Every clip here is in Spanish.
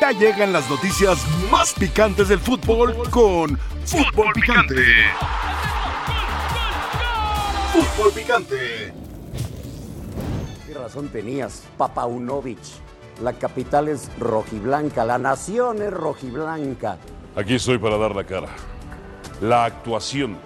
Ya llegan las noticias más picantes del fútbol con Fútbol Picante. Fútbol Picante. ¿Qué razón tenías, Papaunovic? La capital es rojiblanca, la nación es rojiblanca. Aquí estoy para dar la cara. La actuación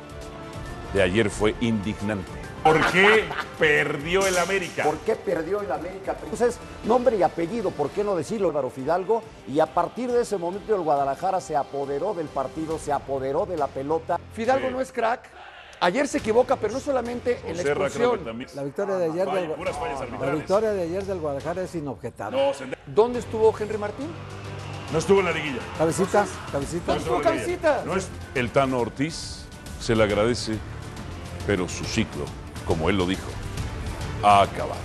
de ayer fue indignante. ¿Por qué perdió el América? ¿Por qué perdió el América? Entonces, nombre y apellido, ¿por qué no decirlo, Álvaro Fidalgo? Y a partir de ese momento el Guadalajara se apoderó del partido, se apoderó de la pelota. Fidalgo no es crack. Ayer se equivoca, pero no solamente en la expulsión. también. La victoria de ayer del, la victoria de ayer del Guadalajara es inobjetable. No, ¿Dónde estuvo Henry Martín? no estuvo en la liguilla. Cabecita, cabecita. No estuvo cabecita. No es el Tano Ortiz, se le agradece, pero su ciclo, como él lo dijo, ha acabado.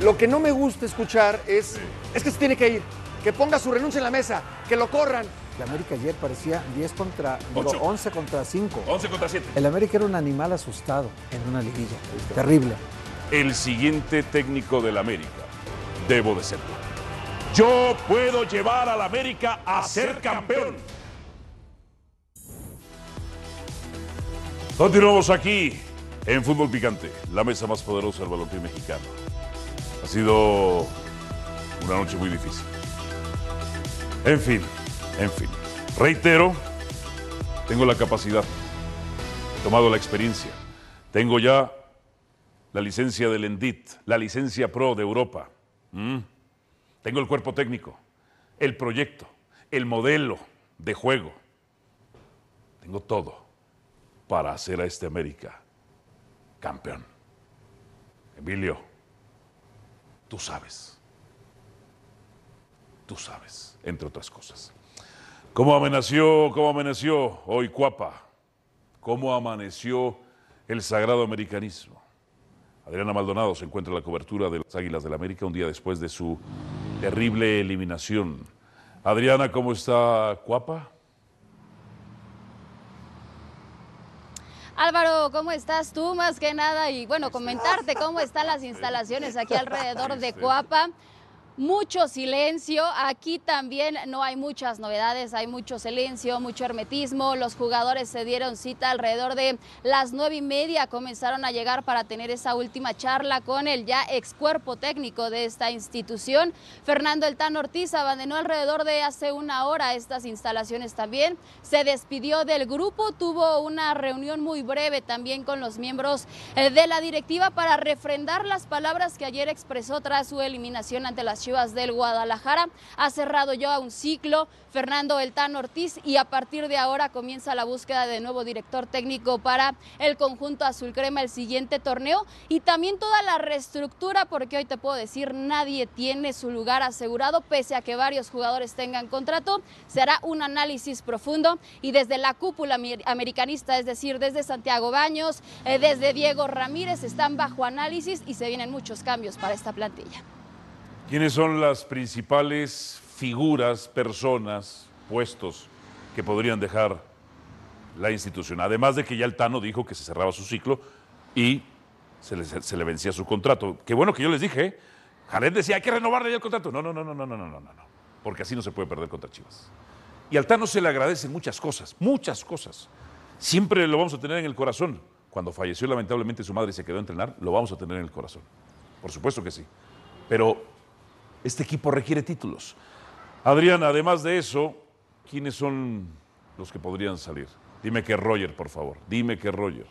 Lo que no me gusta escuchar es, es que se tiene que ir, que ponga su renuncia en la mesa, que lo corran. El América ayer parecía 10 contra, digo, Ocho. 11 contra 5. 11 contra 7. El América era un animal asustado en una liguilla. Terrible. El siguiente técnico del América, debo de serlo. Yo puedo llevar al América a ser campeón. Continuamos aquí en Fútbol Picante, la mesa más poderosa del balompié mexicano. Ha sido una noche muy difícil. En fin, en fin. Reitero, tengo la capacidad, he tomado la experiencia, tengo ya la licencia del ENDIT, la licencia PRO de Europa. ¿Mm? Tengo el cuerpo técnico, el proyecto, el modelo de juego. Tengo todo para hacer a este América campeón. Emilio, tú sabes. Tú sabes, entre otras cosas. ¿Cómo amaneció, cómo amaneció hoy Cuapa? ¿Cómo amaneció el sagrado americanismo? Adriana Maldonado se encuentra en la cobertura de las Águilas del América un día después de su terrible eliminación. Adriana, ¿cómo está Cuapa? Álvaro, ¿cómo estás tú? Más que nada, y bueno, comentarte cómo están las instalaciones aquí alrededor de Coapa. Mucho silencio, aquí también no hay muchas novedades, hay mucho silencio, mucho hermetismo. Los jugadores se dieron cita alrededor de las nueve y media, comenzaron a llegar para tener esa última charla con el ya ex cuerpo técnico de esta institución. Fernando El Tan Ortiz abandonó alrededor de hace una hora estas instalaciones también. Se despidió del grupo, tuvo una reunión muy breve también con los miembros eh, de la directiva para refrendar las palabras que ayer expresó tras su eliminación ante las Chivas del Guadalajara. Ha cerrado ya un ciclo Fernando El Tan Ortiz y a partir de ahora comienza la búsqueda de nuevo director técnico para el conjunto azul crema el siguiente torneo y también toda la reestructura porque hoy te puedo decir nadie tiene su lugar asegurado pese a que varios jugadores tengan contrato. Será un análisis profundo y desde la cúpula amer- americanista, es decir, desde Santiago Baños, eh, desde Diego Ramírez, están bajo análisis y se vienen muchos cambios para esta plantilla. ¿Quiénes son las principales figuras, personas, puestos que podrían dejar la institución? Además de que ya el Tano dijo que se cerraba su ciclo y se le, vencía su contrato. Qué bueno que yo les dije. ¿eh? Jared decía, hay que renovarle ya el contrato. No, no, no, no, no, no, no, no, no. Porque así no se puede perder contra Chivas. Y al Tano se le agradecen muchas cosas, muchas cosas. Siempre lo vamos a tener en el corazón. Cuando falleció lamentablemente su madre y se quedó a entrenar, lo vamos a tener en el corazón. Por supuesto que sí. Pero este equipo requiere títulos. Adrián, además de eso, ¿quiénes son los que podrían salir? Dime que Roger, por favor. Dime que Roger.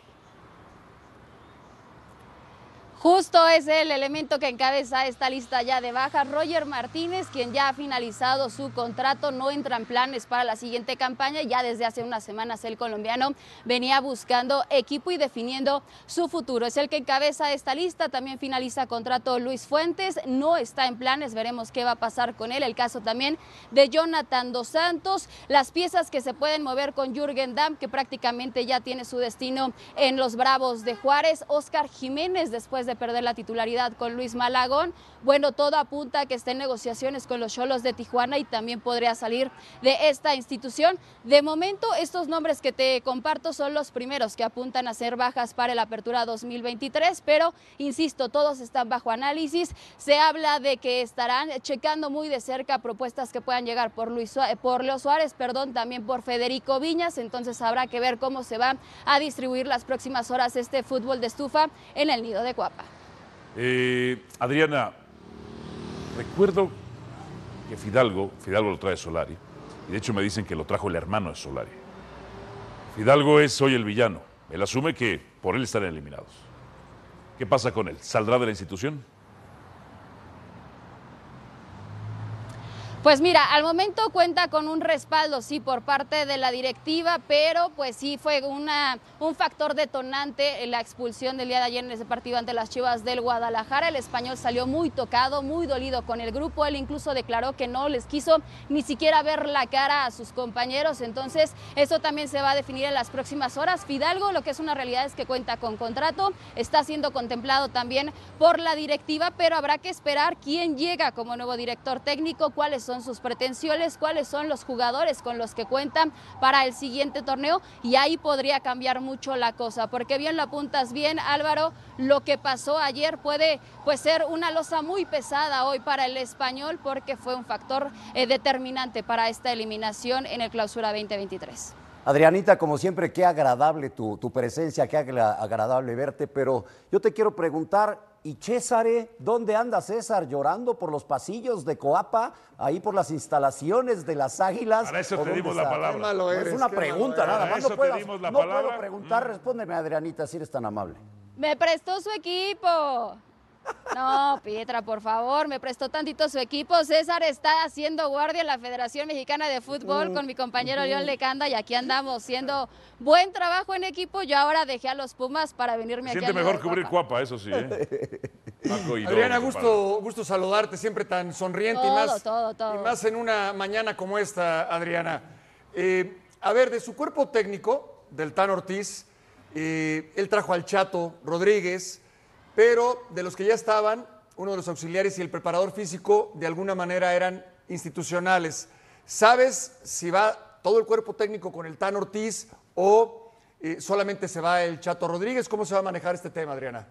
Justo es el elemento que encabeza esta lista ya de bajas. Roger Martínez, quien ya ha finalizado su contrato, no entra en planes para la siguiente campaña. Ya desde hace unas semanas el colombiano venía buscando equipo y definiendo su futuro. Es el que encabeza esta lista. También finaliza contrato Luis Fuentes. No está en planes. Veremos qué va a pasar con él. El caso también de Jonathan Dos Santos. Las piezas que se pueden mover con Jürgen Damm, que prácticamente ya tiene su destino en los Bravos de Juárez. Oscar Jiménez, después de de perder la titularidad con Luis Malagón. Bueno, todo apunta a que esté en negociaciones con los Cholos de Tijuana y también podría salir de esta institución. De momento, estos nombres que te comparto son los primeros que apuntan a ser bajas para la apertura 2023, pero insisto, todos están bajo análisis. Se habla de que estarán checando muy de cerca propuestas que puedan llegar por, Luis, por Leo Suárez, perdón, también por Federico Viñas, entonces habrá que ver cómo se va a distribuir las próximas horas este fútbol de estufa en el nido de Cuapa. Eh, Adriana, recuerdo que Fidalgo, Fidalgo lo trae Solari, y de hecho me dicen que lo trajo el hermano de Solari. Fidalgo es hoy el villano. Él asume que por él están eliminados. ¿Qué pasa con él? ¿Saldrá de la institución? Pues mira, al momento cuenta con un respaldo, sí, por parte de la directiva, pero pues sí fue una, un factor detonante la expulsión del día de ayer en ese partido ante las Chivas del Guadalajara. El español salió muy tocado, muy dolido con el grupo. Él incluso declaró que no les quiso ni siquiera ver la cara a sus compañeros. Entonces, eso también se va a definir en las próximas horas. Fidalgo, lo que es una realidad es que cuenta con contrato, está siendo contemplado también por la directiva, pero habrá que esperar quién llega como nuevo director técnico, cuáles son son sus pretensiones, cuáles son los jugadores con los que cuentan para el siguiente torneo y ahí podría cambiar mucho la cosa, porque bien lo apuntas bien Álvaro, lo que pasó ayer puede pues ser una losa muy pesada hoy para el español porque fue un factor eh, determinante para esta eliminación en el clausura 2023. Adrianita, como siempre, qué agradable tu, tu presencia, qué agradable verte, pero yo te quiero preguntar, ¿Y César, dónde anda César? ¿Llorando por los pasillos de Coapa? Ahí por las instalaciones de las águilas. Para eso te dimos la palabra. es una pregunta, nada más. No, puedo, no puedo preguntar, mm. respóndeme, Adrianita, si eres tan amable. Me prestó su equipo. No, Pietra, por favor, me prestó tantito su equipo. César está haciendo guardia en la Federación Mexicana de Fútbol con mi compañero León Lecanda y aquí andamos haciendo buen trabajo en equipo. Yo ahora dejé a los Pumas para venirme aquí. Siente mejor cubrir Cuapa, eso sí. ¿eh? Adriana, gusto, gusto saludarte, siempre tan sonriente y, más, todo, todo. y más en una mañana como esta, Adriana. Eh, a ver, de su cuerpo técnico, del Tan Ortiz, eh, él trajo al Chato Rodríguez, pero de los que ya estaban, uno de los auxiliares y el preparador físico de alguna manera eran institucionales. ¿Sabes si va todo el cuerpo técnico con el Tan Ortiz o eh, solamente se va el Chato Rodríguez? ¿Cómo se va a manejar este tema, Adriana?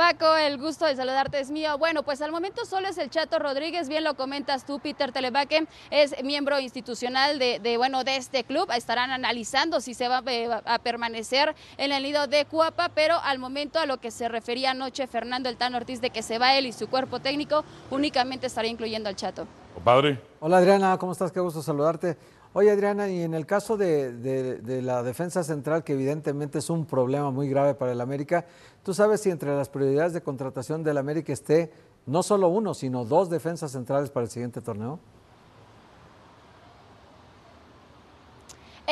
Paco, el gusto de saludarte es mío. Bueno, pues al momento solo es el Chato Rodríguez, bien lo comentas tú, Peter Telebaque, es miembro institucional de, bueno, de este club. Estarán analizando si se va eh, a, permanecer en el nido de Cuapa, pero al momento a lo que se refería anoche Fernando El Tano Ortiz de que se va él y su cuerpo técnico, únicamente estaría incluyendo al Chato. Padre. Hola Adriana, ¿cómo estás? Qué gusto saludarte. Oye Adriana, y en el caso de, la defensa central, que evidentemente es un problema muy grave para el América, ¿tú sabes si entre las prioridades de contratación del América esté no solo uno, sino dos defensas centrales para el siguiente torneo?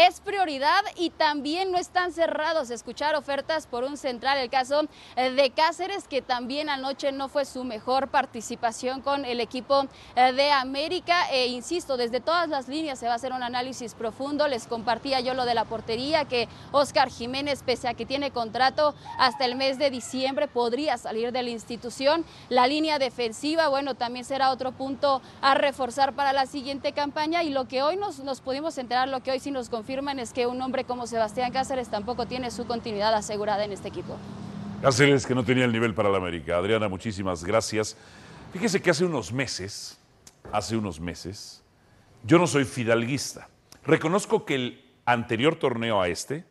Es prioridad y también no están cerrados escuchar ofertas por un central. El caso eh, de Cáceres, que también anoche no fue su mejor participación con el equipo eh, de América. E insisto, desde todas las líneas se va a hacer un análisis profundo. Les compartía yo lo de la portería, que Oscar Jiménez, pese a que tiene contrato hasta el mes de diciembre, podría salir de la institución. La línea defensiva, bueno, también será otro punto a reforzar para la siguiente campaña. Y lo que hoy nos, nos pudimos enterar, lo que hoy sí nos confirma afirman es que un hombre como Sebastián Cáceres tampoco tiene su continuidad asegurada en este equipo. Cáceres que no tenía el nivel para la América. Adriana, muchísimas gracias. Fíjese que hace unos meses, hace unos meses, yo no soy fidalguista. Reconozco que el anterior torneo a este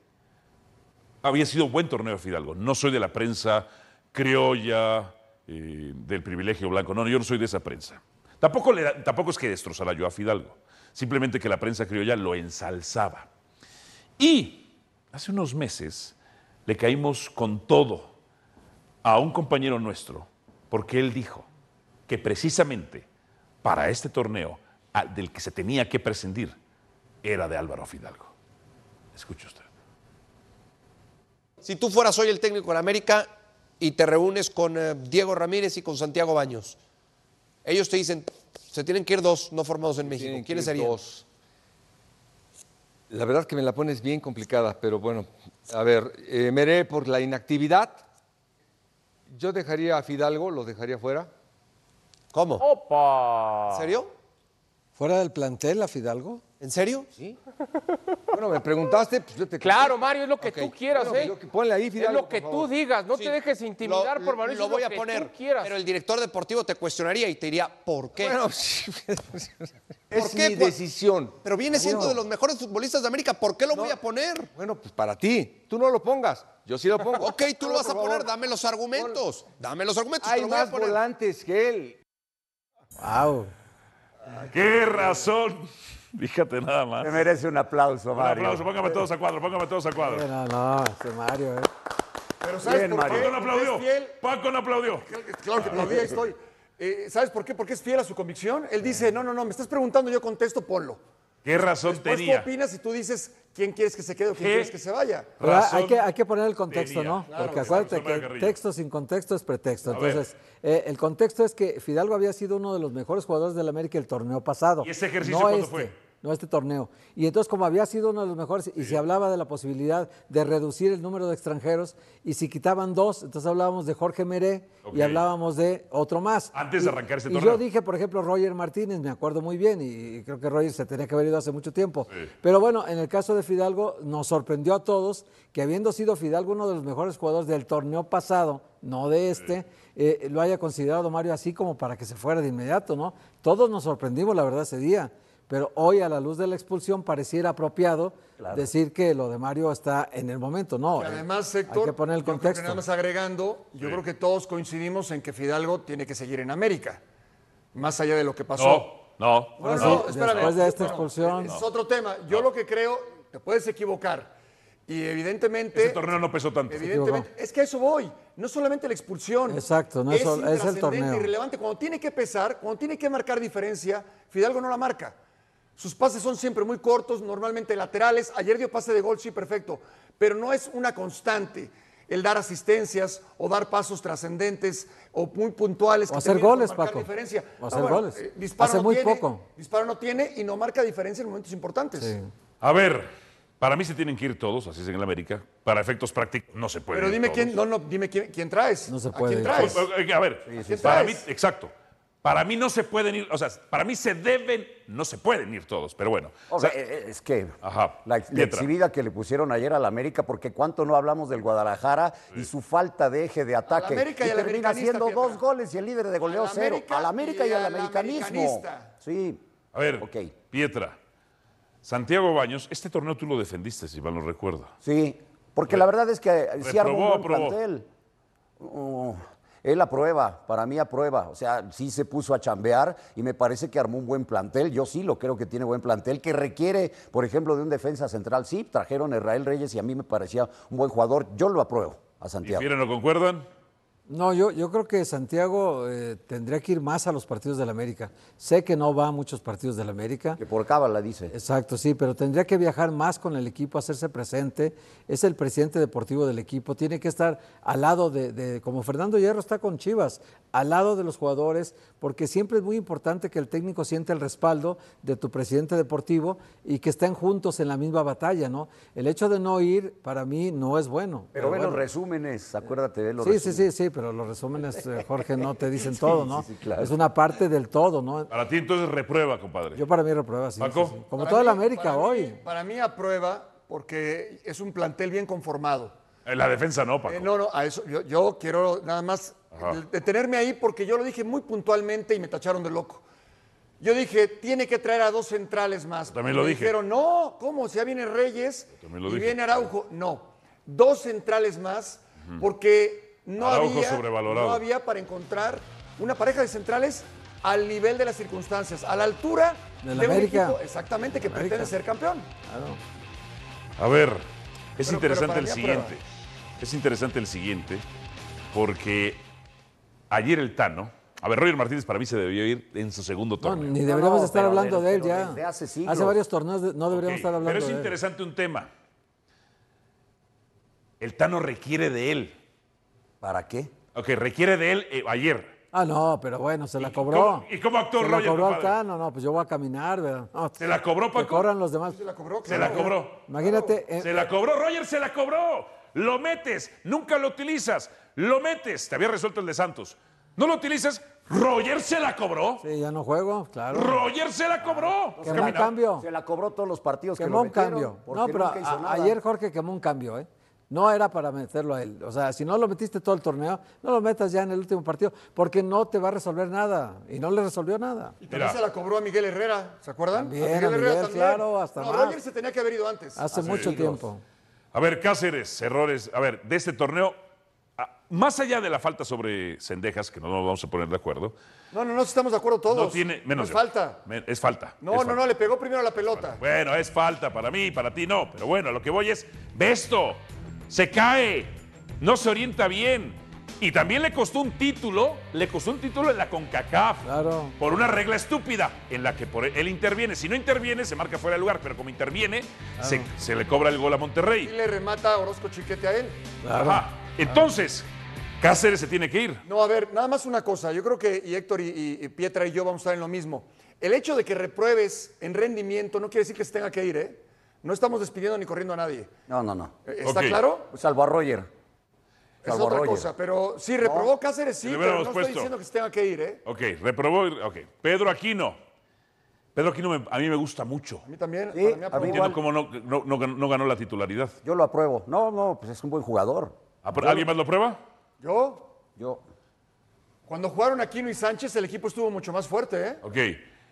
había sido buen torneo de Fidalgo. No soy de la prensa criolla, eh, del privilegio blanco. No, yo no soy de esa prensa. Tampoco, tampoco es que destrozara yo a Fidalgo simplemente que la prensa criolla lo ensalzaba. Y hace unos meses le caímos con todo a un compañero nuestro, porque él dijo que precisamente para este torneo del que se tenía que prescindir era de Álvaro Fidalgo. Escuche usted. Si tú fueras hoy el técnico de América y te reúnes con eh, Diego Ramírez y con Santiago Baños, ellos te dicen, se tienen que ir dos no formados en México. ¿Quiénes serían? Dos. La verdad que me la pones bien complicada, pero bueno, a ver, eh, Meré por la inactividad, yo dejaría a Fidalgo, lo dejaría fuera. ¿Cómo? ¡Opa! ¿En serio? ¿Fuera del plantel a Fidalgo? ¿En serio? Sí. Bueno, me preguntaste, pues yo te Claro, Mario, es lo que tú quieras, Bueno, ¿eh? que- ponle ahí, es lo que por tú digas, no Sí. te dejes intimidar Lo- por Mauricio. Lo voy a que poner, tú quieras. pero el director deportivo te cuestionaría y te diría, ¿por qué? Bueno, sí, es qué? mi decisión. pero viene siendo de los mejores futbolistas de América, ¿por qué lo voy a poner? Bueno, pues para ti, tú no lo pongas, yo sí lo pongo. Ok, tú lo vas a Por poner, favor. dame los argumentos. Dame los argumentos, Hay más volantes que él. ¡Wow! ¡Qué razón! Fíjate nada más. Me merece un aplauso, Un Mario. aplauso, póngame todos a cuadro, póngame todos a cuadro. No, no, este Mario, ¿eh? Pero ¿sabes Bien, por Mario. qué? Paco no Porque es aplaudió. fiel. Paco no aplaudió. Claro que todavía estoy. Eh, ¿Sabes por qué? Porque es fiel a su convicción. Él dice, no, no, no, me estás preguntando, yo contesto, ponlo. ¿Qué razón Después tenía? tú opinas y tú dices quién quieres que se quede o quién ¿Qué? quieres que se vaya. Razón hay, que, hay que poner el contexto, tenía. ¿no? Claro, Porque que acuérdate que texto sin contexto es pretexto. A. Entonces, eh, el contexto es que Fidalgo había sido uno de los mejores jugadores del América el torneo pasado. ¿Y ese ejercicio no cuándo este, fue? No este torneo. Y entonces, como había sido uno de los mejores y se hablaba de la posibilidad de reducir el número de extranjeros, y si quitaban dos, entonces hablábamos de Jorge Meré y hablábamos de otro más. Antes Y- de arrancar y torneo. yo dije, por ejemplo, Roger Martínez, me acuerdo muy bien, y creo que Roger se tenía que haber ido hace mucho tiempo. Pero bueno, en el caso de Fidalgo, nos sorprendió a todos que habiendo sido Fidalgo uno de los mejores jugadores del torneo pasado, no de este, eh, lo haya considerado Mario así como para que se fuera de inmediato, ¿no? Todos nos sorprendimos, la verdad, ese día. Pero hoy, a la luz de la expulsión, pareciera apropiado decir que lo de Mario está en el momento, ¿no? Y además, Héctor, hay que poner el contexto. nada más agregando, yo creo que todos coincidimos en que Fidalgo tiene que seguir en América, más allá de lo que pasó. No, no. Bueno, Sí, no, espérame. después de esta Bueno, expulsión. Es otro tema. Yo lo que creo, te puedes equivocar. Y evidentemente. Ese torneo no pesó tanto. Evidentemente, es que a eso voy. No solamente la expulsión. Exacto, no es es el torneo. irrelevante. Cuando tiene que pesar, cuando tiene que marcar diferencia, Fidalgo no la marca. Sus pases son siempre muy cortos, normalmente laterales. Ayer dio pase de gol, sí, perfecto. Pero no es una constante el dar asistencias o dar pasos trascendentes o muy puntuales. O que hacer goles, marcar Paco. Diferencia. O Ah, hacer bueno, goles. eh, disparo Hace no muy tiene, poco. Disparo no tiene y no marca diferencia en momentos importantes. Sí. A ver, para mí se tienen que ir todos, así es en el América. Para efectos prácticos no se puede. Pero dime quién, no, no, dime quién, quién traes. No se ¿A puede quién ir. traes? A ver, ¿Quién para mí, exacto. Para mí no se pueden ir, o sea, para mí se deben, no se pueden ir todos, pero bueno. O sea, eh, es que Ajá, la, la exhibida que le pusieron ayer al América, porque cuánto no hablamos del Guadalajara y su falta de eje de ataque. América y al termina americanista, haciendo Pietra. dos goles y el líder de goleo Al cero. América Al América y, y al americanismo. Sí. A ver, Ok. Pietra, Santiago Baños, este torneo tú lo defendiste, si mal no recuerdo. Sí, porque la verdad es que sí armó un ¿Reprobó o buen aprobó? plantel. Oh, él aprueba, para mí aprueba. O sea, sí se puso a chambear y me parece que armó un buen plantel. Yo sí lo creo que tiene buen plantel, que requiere, por ejemplo, de un defensa central. Sí, trajeron a Israel Reyes y a mí me parecía un buen jugador. Yo lo apruebo a Santiago. ¿Difieren o concuerdan? No, yo, yo creo que Santiago eh, tendría que ir más a los partidos del América. Sé que no va a muchos partidos del América. Que por cábala dice. Exacto, sí, pero tendría que viajar más con el equipo, hacerse presente. Es el presidente deportivo del equipo, tiene que estar al lado de, de- como Fernando Hierro está con Chivas, al lado de los jugadores, porque siempre es muy importante que el técnico siente el respaldo de tu presidente deportivo y que estén juntos en la misma batalla, ¿no? El hecho de no ir, para mí, no es bueno. Pero ve bueno. los resúmenes, acuérdate de los Sí, sí, sí, sí, pero los resúmenes, eh, Jorge, no te dicen todo, ¿no? sí, sí, claro. Es una parte del todo, ¿no? Para ti entonces reprueba, compadre. Yo para mí reprueba, sí. Paco. sí, sí. Como Para toda la América para mí- hoy. para mí aprueba porque es un plantel bien conformado. En la defensa no, Paco. Eh, no, no, a eso yo, yo quiero nada más Ajá. detenerme ahí porque yo lo dije muy puntualmente y me tacharon de loco. Yo dije, tiene que traer a dos centrales más. También lo Me dije. Dijeron, no, ¿cómo? Si ya viene Reyes y dije. viene Araujo. No, dos centrales más porque no había, sobrevalorado. no había para encontrar una pareja de centrales al nivel de las circunstancias, a la altura de un América. equipo exactamente que América. pretende ser campeón. A ver, es Pero- interesante pero el siguiente. Es interesante el siguiente, porque ayer el Tano. A ver, Roger Martínez para mí se debió ir en su segundo No, torneo. ni deberíamos no, estar pero hablando de- de él pero ya. hace siglos. varios torneos de- no deberíamos estar hablando Pero es de él. interesante un tema. El Tano requiere de él. ¿Para qué? Ok, requiere de él eh, ayer. Ah, no, pero bueno, se la ¿Y cobró. cómo- y cómo actuó Se Roger, la cobró compadre? Altano, no, pues yo voy a caminar, ¿verdad? No, ¿Se la cobró, que Paco? corran los demás. Se la cobró, Se la claro. cobró. Imagínate, eh, Se la cobró, Roger, se la cobró. Lo metes, nunca lo utilizas. Lo metes, te había resuelto el de Santos. No lo utilizas, Roger se la cobró. sí, ya no juego, claro. Roger se la cobró. Quemó un cambio. Se la cobró todos los partidos que Quemó lo un metieron, cambio. porque No, pero a- ayer Jorge quemó un cambio, ¿eh? No era para meterlo a él. O sea, si no lo metiste todo el torneo, no lo metas ya en el último partido, porque no te va a resolver nada. Y no le resolvió nada. Y también Mira. se la cobró a Miguel Herrera, ¿se acuerdan? También, a Miguel, claro, hasta no, más. Roger se tenía que haber ido antes. Hace mucho tiempo. A ver, Cáceres, errores. A ver, de este torneo, más allá de la falta sobre Cendejas, que no nos vamos a poner de acuerdo, No, no, no, estamos de acuerdo todos. no tiene. Menos No es yo. falta. Es falta. No, es no, falta. no, le pegó primero la pelota. Bueno, es falta para mí, para ti no. Pero bueno, a lo que voy es, ve esto, se cae, no se orienta bien. Y también le costó un título, le costó un título en la CONCACAF. Claro. Por una regla estúpida en la que por él interviene. Si no interviene, se marca fuera de lugar, pero como interviene, se, se le cobra el gol a Y Monterrey. le remata Orozco Chiquete a él. Ajá. Entonces, Cáceres se tiene que ir. No, a ver, nada más una cosa. Yo creo que y Héctor y, y- y Pietra y yo vamos a estar en lo mismo. El hecho de que repruebes en rendimiento no quiere decir que se tenga que ir, ¿eh? No estamos despidiendo ni corriendo a nadie. No, no, no. Eh, ¿Está Ok. claro? Salvo a Roger. Es Salvo a otra Roger. cosa, pero sí, reprobó Cáceres, sí, Le pero no hubiéramos estoy puesto. diciendo que se tenga que ir, ¿eh? Ok, reprobó. Ok. Pedro Aquino. Pedro Aquino me- a mí me gusta mucho. A mí también, Sí, para mí a mí No aprobó. entiendo cómo no, no- no ganó- no ganó la titularidad. Yo lo apruebo. No, no, pues es un buen jugador. ¿Apro- ¿Alguien más lo prueba? Yo, Yo. cuando jugaron Aquino y Sánchez, el equipo estuvo mucho más fuerte, ¿eh? Ok.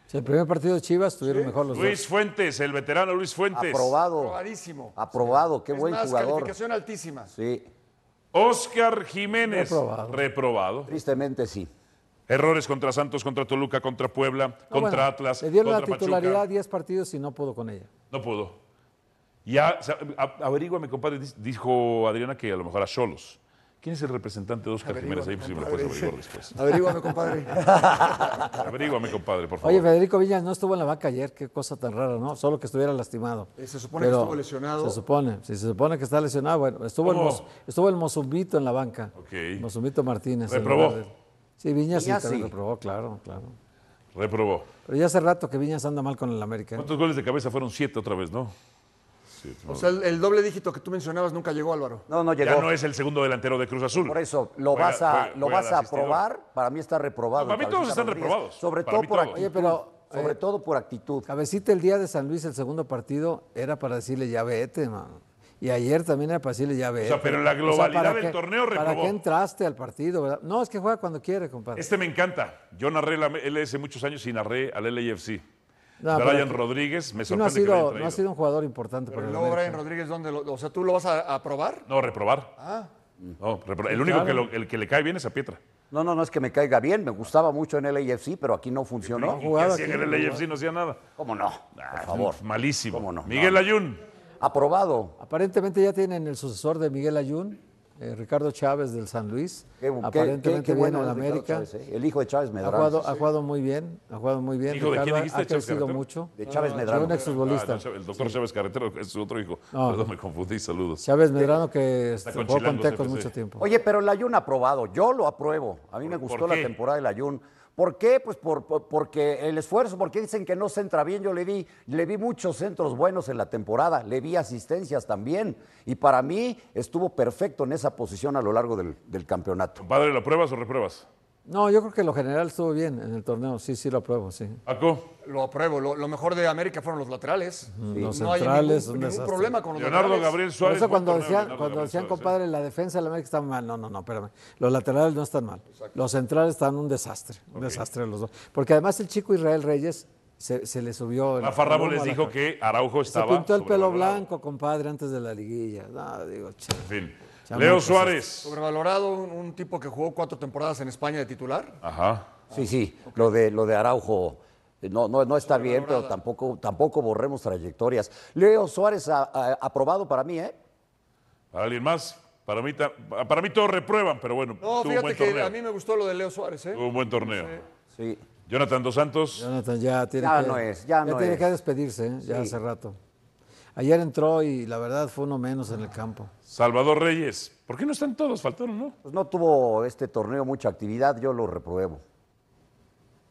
Si el primer partido de Chivas tuvieron mejor los Luis Fuentes, el veterano Luis Fuentes. Aprobado. Aprobadísimo. Aprobado. Qué es buen más, jugador. calificación altísima. Sí, Oscar Jiménez. Reprobado. Reprobado. tristemente sí. Errores contra Santos, contra Toluca, contra Puebla, dos. contra Bueno, Atlas. Le dieron la titularidad Pachuca. 10 partidos y no pudo con ella. No pudo. Ya, o sea, compadre, dijo Adriana que a lo mejor a Solos. ¿Quién es el representante de Oscar Jiménez ahí? Pues, si me lo puedes averiguar después. Averíguame, compadre. Averíguame, compadre, por favor. Oye, Federico Viñas no estuvo en la banca ayer, qué cosa tan rara, ¿no? Solo que estuviera lastimado. Eh, se supone que estuvo lesionado. Se supone, si se supone que está lesionado, bueno, estuvo, el, ¿Cómo? Mos- estuvo el Mozumbito en la banca. Ok. Mozumbito Martínez. ¿Reprobó? Sí, Viñas, Viñas sí, sí. reprobó, claro, claro. Reprobó. Pero ya hace rato que Viñas anda mal con el América. ¿Cuántos goles de cabeza fueron? Siete otra vez, ¿no? O sea, el, el doble dígito que tú mencionabas nunca llegó, Álvaro. No, no Ya llegó. no es el segundo delantero de Cruz Azul. Por eso, lo Juega- vas a, juega- lo juega vas a aprobar. Para mí está reprobado. No, para mí todos están Rodríguez. reprobados. Sobre Para todo por actitud. Oye, pero, Sobre eh, todo por actitud. Cabecita el día de San Luis, el segundo partido, era para decirle ya vete, mano. Y ayer también era para decirle ya vete. pero en la globalidad ¿para del qué- torneo ¿Para reprobó. qué entraste al partido? verdad? No, es que juega cuando quiere, compadre. Este me encanta. Yo narré la LS muchos años y narré al LAFC. No, Brian Rodríguez, me Sí, no ha, sorprende que lo sido, hayan no ha sido un jugador importante Pero luego Brian. Rodríguez, ¿dónde lo- o sea, ¿tú lo vas a a aprobar? No, reprobar. Ah, No, repro- el único claro. que, lo- el que le cae bien es a Pietra. No, no, no es que me caiga bien. Me gustaba mucho en el AFC, pero aquí no funcionó. ¿Y qué jugado hacía en el LAFC? No hacía nada. ¿Cómo no? Ah, Por favor. Malísimo. ¿Cómo no? Miguel No. Ayun. Aprobado. Aparentemente ya tienen el sucesor de Miguel Ayun, eh, Ricardo Chávez del San Luis. Qué, Aparentemente qué- qué viene bueno en América. Chávez, ¿eh? El hijo de Chávez Ha Medrano. jugado, ha jugado muy bien, ha jugado muy bien. ¿Hijo de quién Ricardo dijiste, ha crecido mucho. De Chávez De Medrano. un exfutbolista. Ah, no, el doctor Chávez Carretero es su otro hijo. No. Perdón, me confundí. Saludos. Chávez Medrano que este, con jugó con Chilangos Tecos mucho tiempo. Oye, pero el Ayun aprobado, yo lo apruebo. A mí me ¿Por- gustó la temporada del Ayun. ¿Por qué? Pues por, por- porque el esfuerzo, porque dicen que no centra bien. Yo le vi, le vi muchos centros buenos en la temporada, le vi asistencias también. Y para mí estuvo perfecto en esa posición a lo largo del, del campeonato. Compadre, ¿lo pruebas o repruebas? No, yo creo que lo general estuvo bien en el torneo. Sí, sí lo apruebo, sí. Paco. lo apruebo. Lo, lo mejor de América fueron los laterales. Los no hay centrales, ningún, un ningún problema con los Leonardo laterales. Gabriel Por Suárez. eso buen cuando torneo, decían, Leonardo cuando Gabriel decían, Suárez, ¿eh? compadre, la defensa de la América está mal. No, no, no, espérame. Los laterales no están mal. Los centrales están un desastre. Un desastre los dos. Porque además el chico Israel Reyes se, se le subió. el Rafa Ramos les dijo que Araujo Se estaba. pintó el pelo blanco, compadre, antes de la liguilla. No, digo, che. En fin. Leo Suárez. Sobrevalorado, un, un tipo que jugó cuatro temporadas en España de titular. Ajá. Sí, sí, lo de, lo de Araujo no, no, no está bien, pero tampoco, tampoco borremos trayectorias. Leo Suárez aprobado para mí, ¿eh? ¿Para alguien más? Para mí, para mí todos reprueban, pero bueno, No, tuvo fíjate buen que torneo. a mí me gustó lo de Leo Suárez, ¿eh? Tuvo un buen torneo. Sí. Jonathan Dos Santos. Jonathan ya tiene Ya que, no es, ya no tiene es. que despedirse, ¿eh? ya Sí. hace rato. Ayer entró y la verdad fue uno menos en el campo. Salvador Reyes. ¿Por qué no están todos? Faltaron, ¿no? Pues no tuvo este torneo mucha actividad, yo lo repruebo.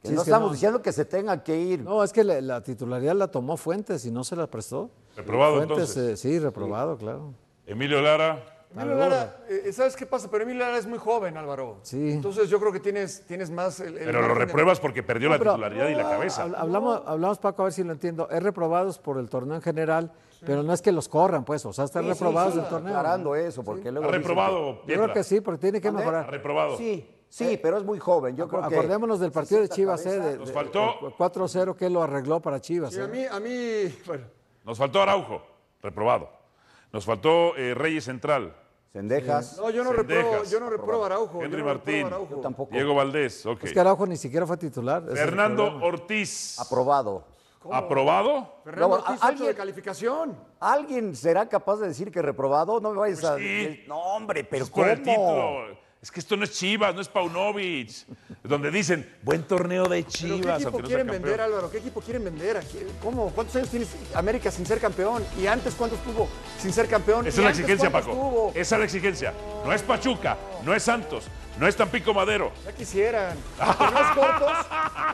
Que Sí, no es que estamos no. diciendo que se tenga que ir. No, es que la, la titularidad la tomó Fuentes y no se la prestó. Reprobado, Fuentes, entonces. eh, sí, reprobado, claro. Emilio Lara. Emilio Lara, eh, ¿sabes qué pasa? Pero Emilio Lara es muy joven, Álvaro. Sí. Entonces yo creo que tienes, tienes más... el- el Pero lo de- repruebas porque perdió la pero- titularidad y la cabeza. Habl- Hablamos, hablamos, Paco, a ver si lo entiendo. Es reprobados por el torneo en general, pero no es que los corran, pues. O sea, están Sí, reprobados sí, del torneo. Aclarando eso, porque luego reprobado, Yo Pietra. creo que sí, porque tiene que Ha mejorar. reprobado. Sí, sí, pero es muy joven. Yo creo que Acordémonos del partido de Chivas, eh, cabeza. de, Nos de- faltó- el 4-0 que lo arregló para Chivas. Sí, eh. a mí, a mí, bueno, Nos faltó Araujo. Reprobado. Nos faltó eh, Reyes Central. Cendejas. no, yo no repruebo, yo no repruebo a Araujo. yo Henry no Martín. a Araujo. Yo tampoco. Diego Valdés. Ok. Es que Araujo ni siquiera fue titular. el Fernando. Ortiz. Aprobado. ¿Aprobado? Fernando Ortiz, ocho alguien- de calificación. ¿Alguien será capaz de decir que reprobado? No me vayas Pues a. sí. No, hombre, pero Es por el ¿cómo? título. Es que esto no es Chivas, no es Paunovic. Donde dicen, buen torneo de ¿Pero Chivas. qué equipo no quieren vender, Álvaro? ¿Qué equipo quieren vender? ¿A quién- ¿Cómo? ¿Cuántos años tiene América sin ser campeón? ¿Y antes cuántos tuvo sin ser campeón? Esa ¿Y es la exigencia, cuántos Paco. tuvo? Esa es la exigencia. No es Pachuca, no es Santos, no es Tampico Madero. Ya quisieran. En torneos cortos,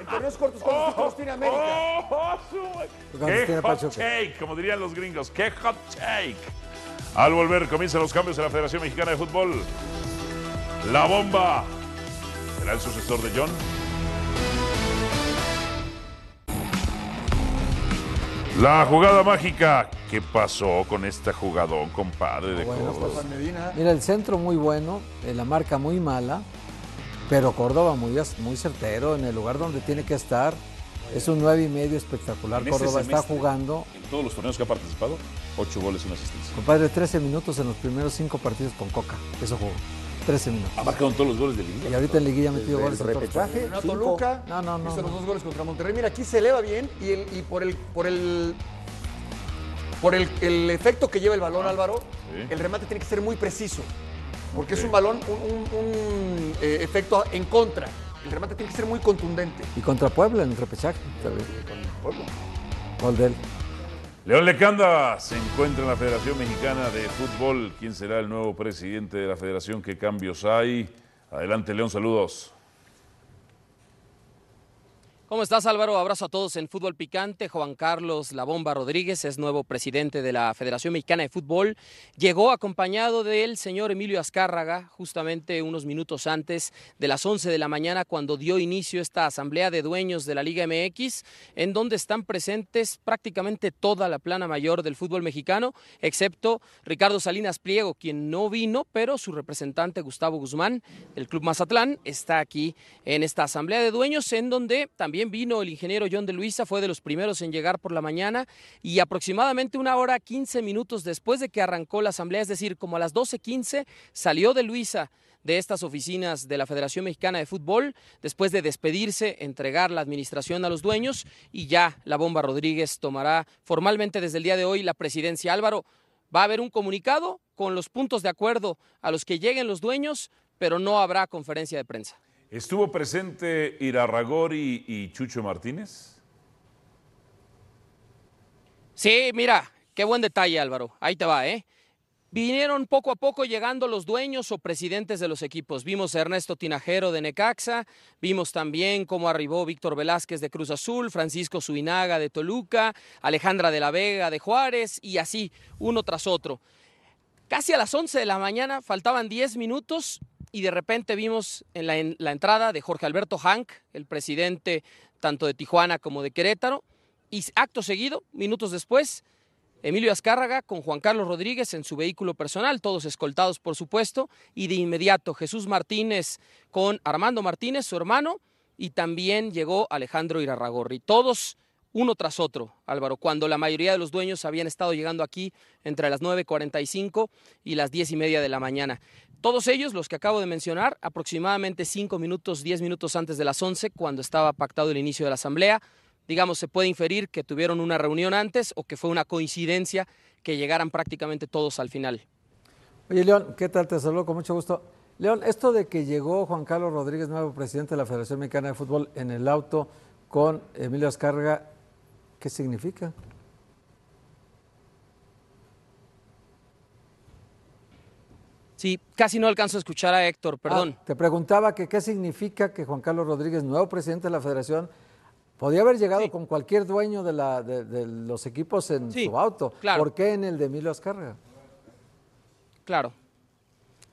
en torneos cortos, ¿cuántos títulos tiene América? Oh, oh, su- ¿Cuántos ¡Qué hot take! Como dirían los gringos, ¡qué hot take! Al volver comienzan los cambios en la Federación Mexicana de Fútbol. La bomba. ¿Será el sucesor de John? La jugada mágica. ¿Qué pasó con esta jugadón, compadre de Bueno, Córdoba? Mira, el centro muy bueno, eh, la marca muy mala, pero Córdoba muy, muy certero en el lugar donde tiene que estar. Es un nueve y medio espectacular. En este Córdoba está jugando, En todos los torneos que ha participado, ocho goles y una asistencia. compadre, 13 minutos en los primeros cinco partidos con Coca. Eso jugó. 13 minutos. Ha marcado todos los goles de Y Liga. ahorita en Liguilla ha metido Desde goles el repechaje, Renato cinco. Luca No, no, no, hizo los no. dos goles contra Monterrey. Mira, aquí se eleva bien y, el- y por el por el por el, el efecto que lleva el balón, Álvaro, Sí. el remate tiene que ser muy preciso. Porque es un balón, un, un- un, eh, efecto en contra. El remate tiene que ser muy contundente. Y contra Puebla en el repechaje. Gol de él. León Lecanda se encuentra en la Federación Mexicana de Fútbol. ¿Quién será el nuevo presidente de la federación? ¿Qué cambios hay? Adelante, León, saludos. ¿Cómo estás Álvaro? Abrazo a todos en Fútbol Picante. Juan Carlos La Bomba Rodríguez es nuevo presidente de la Federación Mexicana de Fútbol. Llegó acompañado del señor Emilio Azcárraga justamente unos minutos antes de las 11 de la mañana cuando dio inicio esta asamblea de dueños de la Liga MX en donde están presentes prácticamente toda la plana mayor del fútbol mexicano excepto Ricardo Salinas Pliego quien no vino pero su representante Gustavo Guzmán del Club Mazatlán está aquí en esta asamblea de dueños en donde también vino el ingeniero John de Luisa, fue de los primeros en llegar por la mañana y aproximadamente una hora 15 minutos después de que arrancó la asamblea, es decir, como a las 12.15 salió de Luisa de estas oficinas de la Federación Mexicana de Fútbol, después de despedirse, entregar la administración a los dueños y ya la Bomba Rodríguez tomará formalmente desde el día de hoy la presidencia. Álvaro, va a haber un comunicado con los puntos de acuerdo a los que lleguen los dueños, pero no habrá conferencia de prensa. ¿Estuvo presente Irarragori y Chucho Martínez? Sí, mira, qué buen detalle Álvaro, ahí te va, ¿eh? Vinieron poco a poco llegando los dueños o presidentes de los equipos. Vimos a Ernesto Tinajero de Necaxa, vimos también cómo arribó Víctor Velázquez de Cruz Azul, Francisco Suinaga de Toluca, Alejandra de la Vega de Juárez y así, uno tras otro. Casi a las 11 de la mañana, faltaban 10 minutos y de repente vimos en la, en la entrada de Jorge Alberto Hank, el presidente tanto de Tijuana como de Querétaro, y acto seguido, minutos después, Emilio Azcárraga con Juan Carlos Rodríguez en su vehículo personal, todos escoltados por supuesto, y de inmediato Jesús Martínez con Armando Martínez, su hermano, y también llegó Alejandro Irarragorri. Todos uno tras otro, Álvaro, cuando la mayoría de los dueños habían estado llegando aquí entre las 9.45 y las 10 y media de la mañana. Todos ellos, los que acabo de mencionar, aproximadamente 5 minutos, 10 minutos antes de las 11, cuando estaba pactado el inicio de la asamblea, digamos, se puede inferir que tuvieron una reunión antes o que fue una coincidencia que llegaran prácticamente todos al final. Oye, León, ¿qué tal? Te saludo con mucho gusto. León, esto de que llegó Juan Carlos Rodríguez, nuevo presidente de la Federación Mexicana de Fútbol, en el auto con Emilio Azcárraga, ¿qué significa? Sí, casi no alcanzo a escuchar a Héctor, perdón. Ah, te preguntaba que qué significa que Juan Carlos Rodríguez, nuevo presidente de la federación, podía haber llegado con cualquier dueño de, la, de, de los equipos en Sí, su auto. claro. ¿Por qué en el de Emilio Azcárraga? Claro.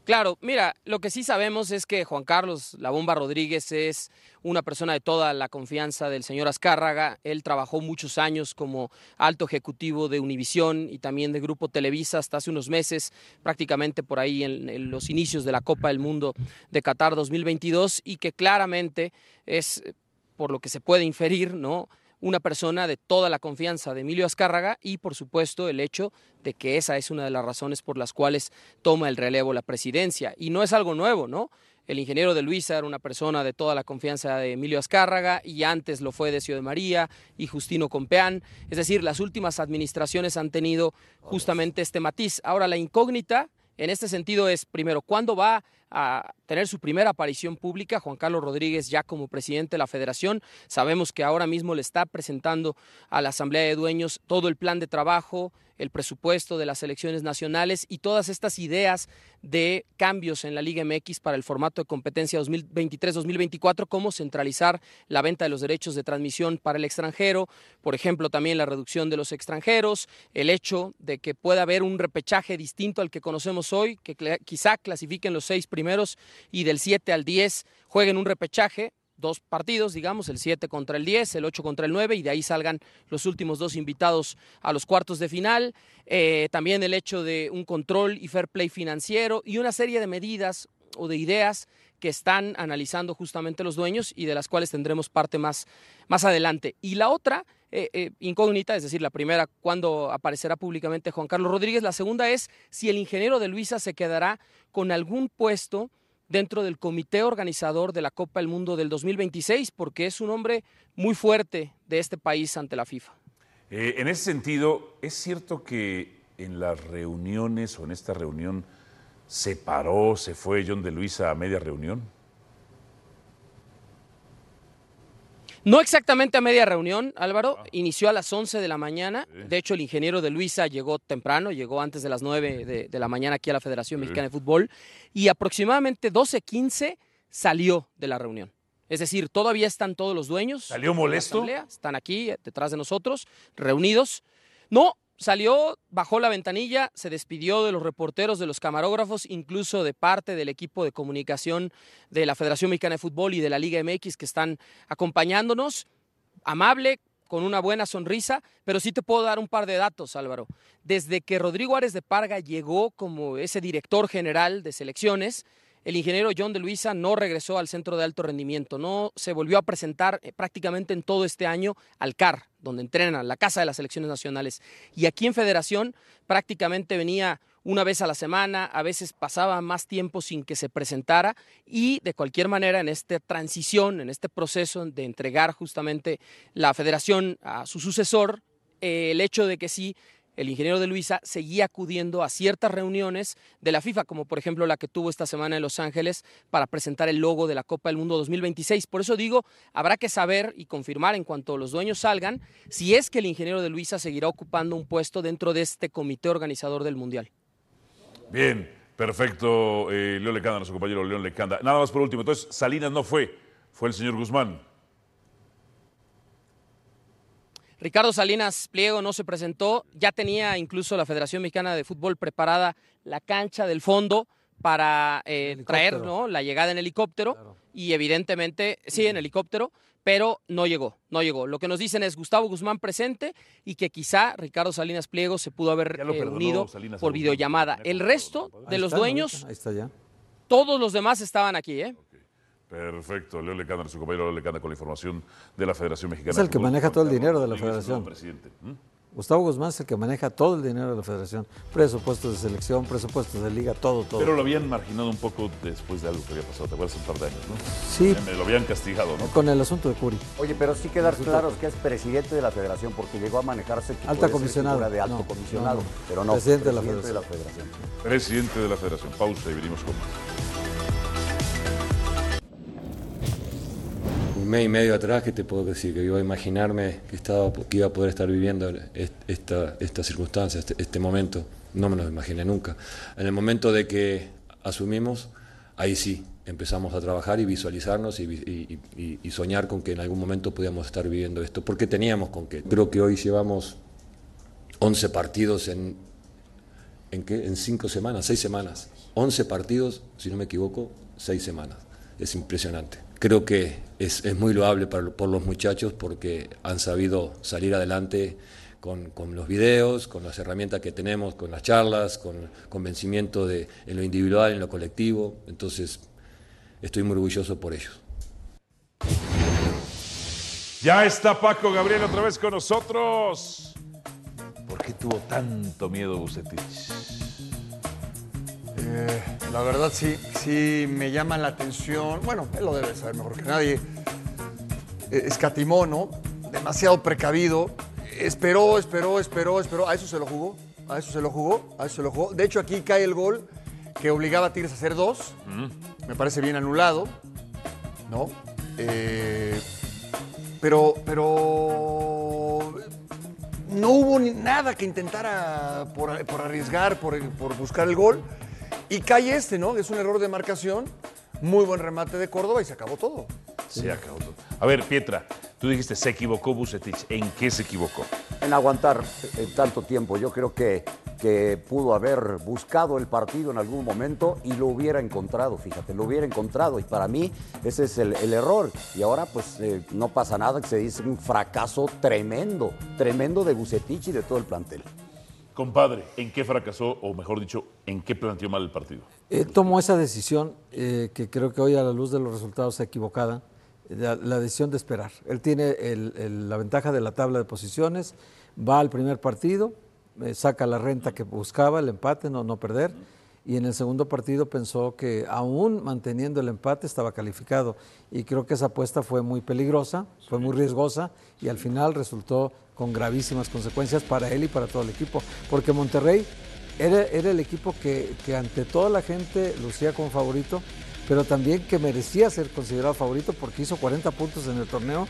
Claro, mira, lo que sí sabemos es que Juan Carlos La Bomba Rodríguez es una persona de toda la confianza del señor Azcárraga. Él trabajó muchos años como alto ejecutivo de Univisión y también de Grupo Televisa hasta hace unos meses, prácticamente por ahí en, en los inicios de la Copa del Mundo de Qatar 2022 y que claramente es, por lo que se puede inferir, ¿no? Una persona de toda la confianza de Emilio Azcárraga y por supuesto el hecho de que esa es una de las razones por las cuales toma el relevo la presidencia. Y no es algo nuevo, ¿no? El ingeniero de Luisa era una persona de toda la confianza de Emilio Azcárraga y antes lo fue Decio de María y Justino Compeán. Es decir, las últimas administraciones han tenido justamente este matiz. Ahora, la incógnita en este sentido es, primero, ¿cuándo va a tener su primera aparición pública Juan Carlos Rodríguez ya como presidente de la federación? Sabemos que ahora mismo le está presentando a la Asamblea de Dueños todo el plan de trabajo, el presupuesto de las elecciones nacionales y todas estas ideas de cambios en la Liga MX para el formato de competencia 2023-2024, como centralizar la venta de los derechos de transmisión para el extranjero, por ejemplo, también la reducción de los extranjeros, el hecho de que pueda haber un repechaje distinto al que conocemos hoy, que quizá clasifiquen los seis primeros y del 7 al 10 jueguen un repechaje, dos partidos, digamos, el 7 contra el 10, el 8 contra el 9, y de ahí salgan los últimos dos invitados a los cuartos de final. Eh, también el hecho de un control y fair play financiero y una serie de medidas o de ideas que están analizando justamente los dueños y de las cuales tendremos parte más, más adelante. Y la otra eh, eh, incógnita, es decir, la primera, cuándo aparecerá públicamente Juan Carlos Rodríguez. La segunda es si el ingeniero de Luisa se quedará con algún puesto dentro del comité organizador de la Copa del Mundo del 2026, porque es un hombre muy fuerte de este país ante la FIFA. Eh, en ese sentido, ¿es cierto que en las reuniones o en esta reunión se paró, se fue John de a media reunión? No exactamente a media reunión, Álvaro. Inició a las 11 de la mañana. De hecho, el ingeniero de Luisa llegó temprano, llegó antes de las 9 de, de la mañana aquí a la Federación Mexicana de Fútbol. Y aproximadamente 12.15 salió de la reunión. Es decir, todavía están todos los dueños. ¿Salió molesto? asamblea, Están aquí eh, detrás de nosotros, reunidos. No, salió, bajó la ventanilla, se despidió de los reporteros, de los camarógrafos, incluso de parte del equipo de comunicación de la Federación Mexicana de Fútbol y de la Liga MX que están acompañándonos. Amable, con una buena sonrisa, pero sí te puedo dar un par de datos, Álvaro. Desde que Rodrigo Árez de Parga llegó como ese director general de selecciones, el ingeniero John de Luisa no regresó al centro de alto rendimiento, no se volvió a presentar eh, prácticamente en todo este año al CAR, donde entrenan, la casa de las selecciones nacionales. Y aquí en Federación prácticamente venía una vez a la semana, a veces pasaba más tiempo sin que se presentara y de cualquier manera en esta transición, en este proceso de entregar justamente la federación a su sucesor, eh, el hecho de que sí el ingeniero de Luisa seguía acudiendo a ciertas reuniones de la FIFA, como por ejemplo la que tuvo esta semana en Los Ángeles para presentar el logo de la Copa del Mundo 2026. Por eso digo, habrá que saber y confirmar en cuanto los dueños salgan si es que el ingeniero de Luisa seguirá ocupando un puesto dentro de este comité organizador del Mundial. Bien, perfecto, eh, León Lecanda, nuestro compañero León Lecanda. Nada más por último, entonces Salinas no fue, fue el señor Guzmán. Ricardo Salinas Pliego no se presentó, ya tenía incluso la Federación Mexicana de Fútbol preparada la cancha del fondo para eh, traer ¿no? la llegada en helicóptero y evidentemente, sí, en helicóptero, pero no llegó, no llegó. Lo que nos dicen es Gustavo Guzmán presente y que quizá Ricardo Salinas Pliego se pudo haber eh, unido Salinas por videollamada. El resto de los dueños, todos los demás estaban aquí, ¿eh? Perfecto, León Lecanda, nuestro compañero León Lecanda con la información de la Federación Mexicana. Es el de que maneja todo el dinero de la federación. presidente. ¿Mm? Gustavo Guzmán es el que maneja todo el dinero de la federación. Presupuestos de selección, presupuestos de liga, todo, todo. Pero lo habían marginado un poco después de algo que había pasado, ¿te acuerdas? Un par de años, ¿no? Sí. Eh, Lo habían castigado, ¿no? Con el asunto de Curi. Oye, pero sí quedar claro que es presidente de la federación porque llegó a manejarse que Alta comisionado. de alto No, comisionado, no, no. pero no, Presidente de la federación. Presidente de la Federación. Pausa y venimos con más. Un mes y medio atrás que te puedo decir que iba a imaginarme que estaba iba a poder estar viviendo est- esta esta circunstancia este, este momento no me lo imaginé nunca en el momento de que asumimos, ahí sí empezamos a trabajar y visualizarnos y soñar con que en algún momento podíamos estar viviendo esto, porque teníamos con qué. Creo que hoy llevamos 11 partidos en, ¿en qué? En 5 semanas, 6 semanas. 11 partidos, si no me equivoco, 6 semanas. Es impresionante. Creo que es, muy loable por los muchachos porque han sabido salir adelante con, con los videos, con las herramientas que tenemos, con las charlas, con convencimiento de, en lo individual, en lo colectivo. Entonces, estoy muy orgulloso por ellos. Ya está Paco Gabriel otra vez con nosotros. ¿Por qué tuvo tanto miedo Bucetich? Eh, la verdad sí, sí me llama la atención. Bueno, él lo debe saber mejor que nadie. Eh, escatimó, ¿no? Demasiado precavido. Esperó, esperó, esperó, esperó. A eso se lo jugó. A eso se lo jugó. A eso se lo jugó. De hecho, aquí cae el gol que obligaba a Tigres a hacer dos. Me parece bien anulado. ¿No? Eh, pero, pero no hubo ni nada que intentara por, por arriesgar, por, por buscar el gol. Y cae este, ¿no? Es un error de marcación. Muy buen remate de Córdoba y se acabó todo. Se acabó todo. A ver, Pietra, tú dijiste, se equivocó Bucetich. ¿En qué se equivocó? En aguantar eh, tanto tiempo. Yo creo que, que pudo haber buscado el partido en algún momento y lo hubiera encontrado, fíjate, lo hubiera encontrado. Y para mí ese es el, el error. Y ahora pues eh, no pasa nada, que se dice un fracaso tremendo, tremendo de Bucetich y de todo el plantel. Compadre, ¿en qué fracasó, o mejor dicho, en qué planteó mal el partido? Eh, tomó esa decisión eh, que creo que hoy a la luz de los resultados equivocada, la, la decisión de esperar. Él tiene la ventaja de la tabla de posiciones, va al primer partido, eh, saca la renta que buscaba, el empate, no perder, y en el segundo partido pensó que aún manteniendo el empate estaba calificado. Y creo que esa apuesta fue muy peligrosa, fue muy riesgosa, y al final resultó con gravísimas consecuencias para él y para todo el equipo, porque Monterrey era, era el equipo que, que ante toda la gente lucía como favorito, pero también que merecía ser considerado favorito porque hizo 40 puntos en el torneo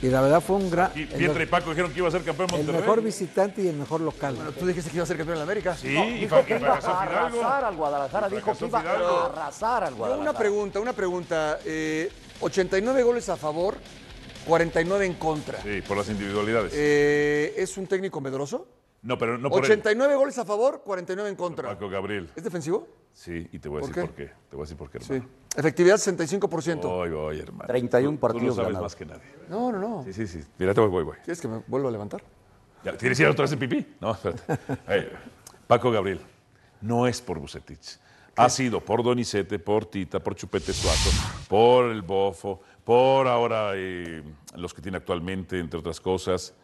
y la verdad fue un gran... Y el, Pietra y Paco dijeron que iba a ser campeón el Monterrey. mejor visitante y el mejor local. Bueno, tú dijiste que iba a ser campeón en la América. Sí, No, dijo que iba a arrasar al Guadalajara, dijo que iba a arrasar al Guadalajara. una pregunta, una pregunta. Eh, 89 goles a favor, 49 en contra. Sí, por las individualidades. Eh, ¿Es un técnico medroso? No, pero no por él. 89 goles a favor, 49 en contra. Paco Gabriel. ¿Es defensivo? Sí, y te voy a ¿Por decir qué? por qué. Te voy a decir por qué, Sí. hermano. Efectividad 65%. Voy, voy, hermano. 31 Tú- Tú partidos lo sabes ganados. más que nadie. No, no, no. Sí, sí, sí. Mira, te voy, voy, voy. ¿Quieres que me vuelva a levantar? Ya, ¿Tienes que ir otra vez en pipí? No, espérate. Paco Gabriel, no es por Bucetich. Ha sido por Donizete, por Tita, por Chupete Suazo, por el Bofo, por ahora eh, los que tiene actualmente, entre otras cosas.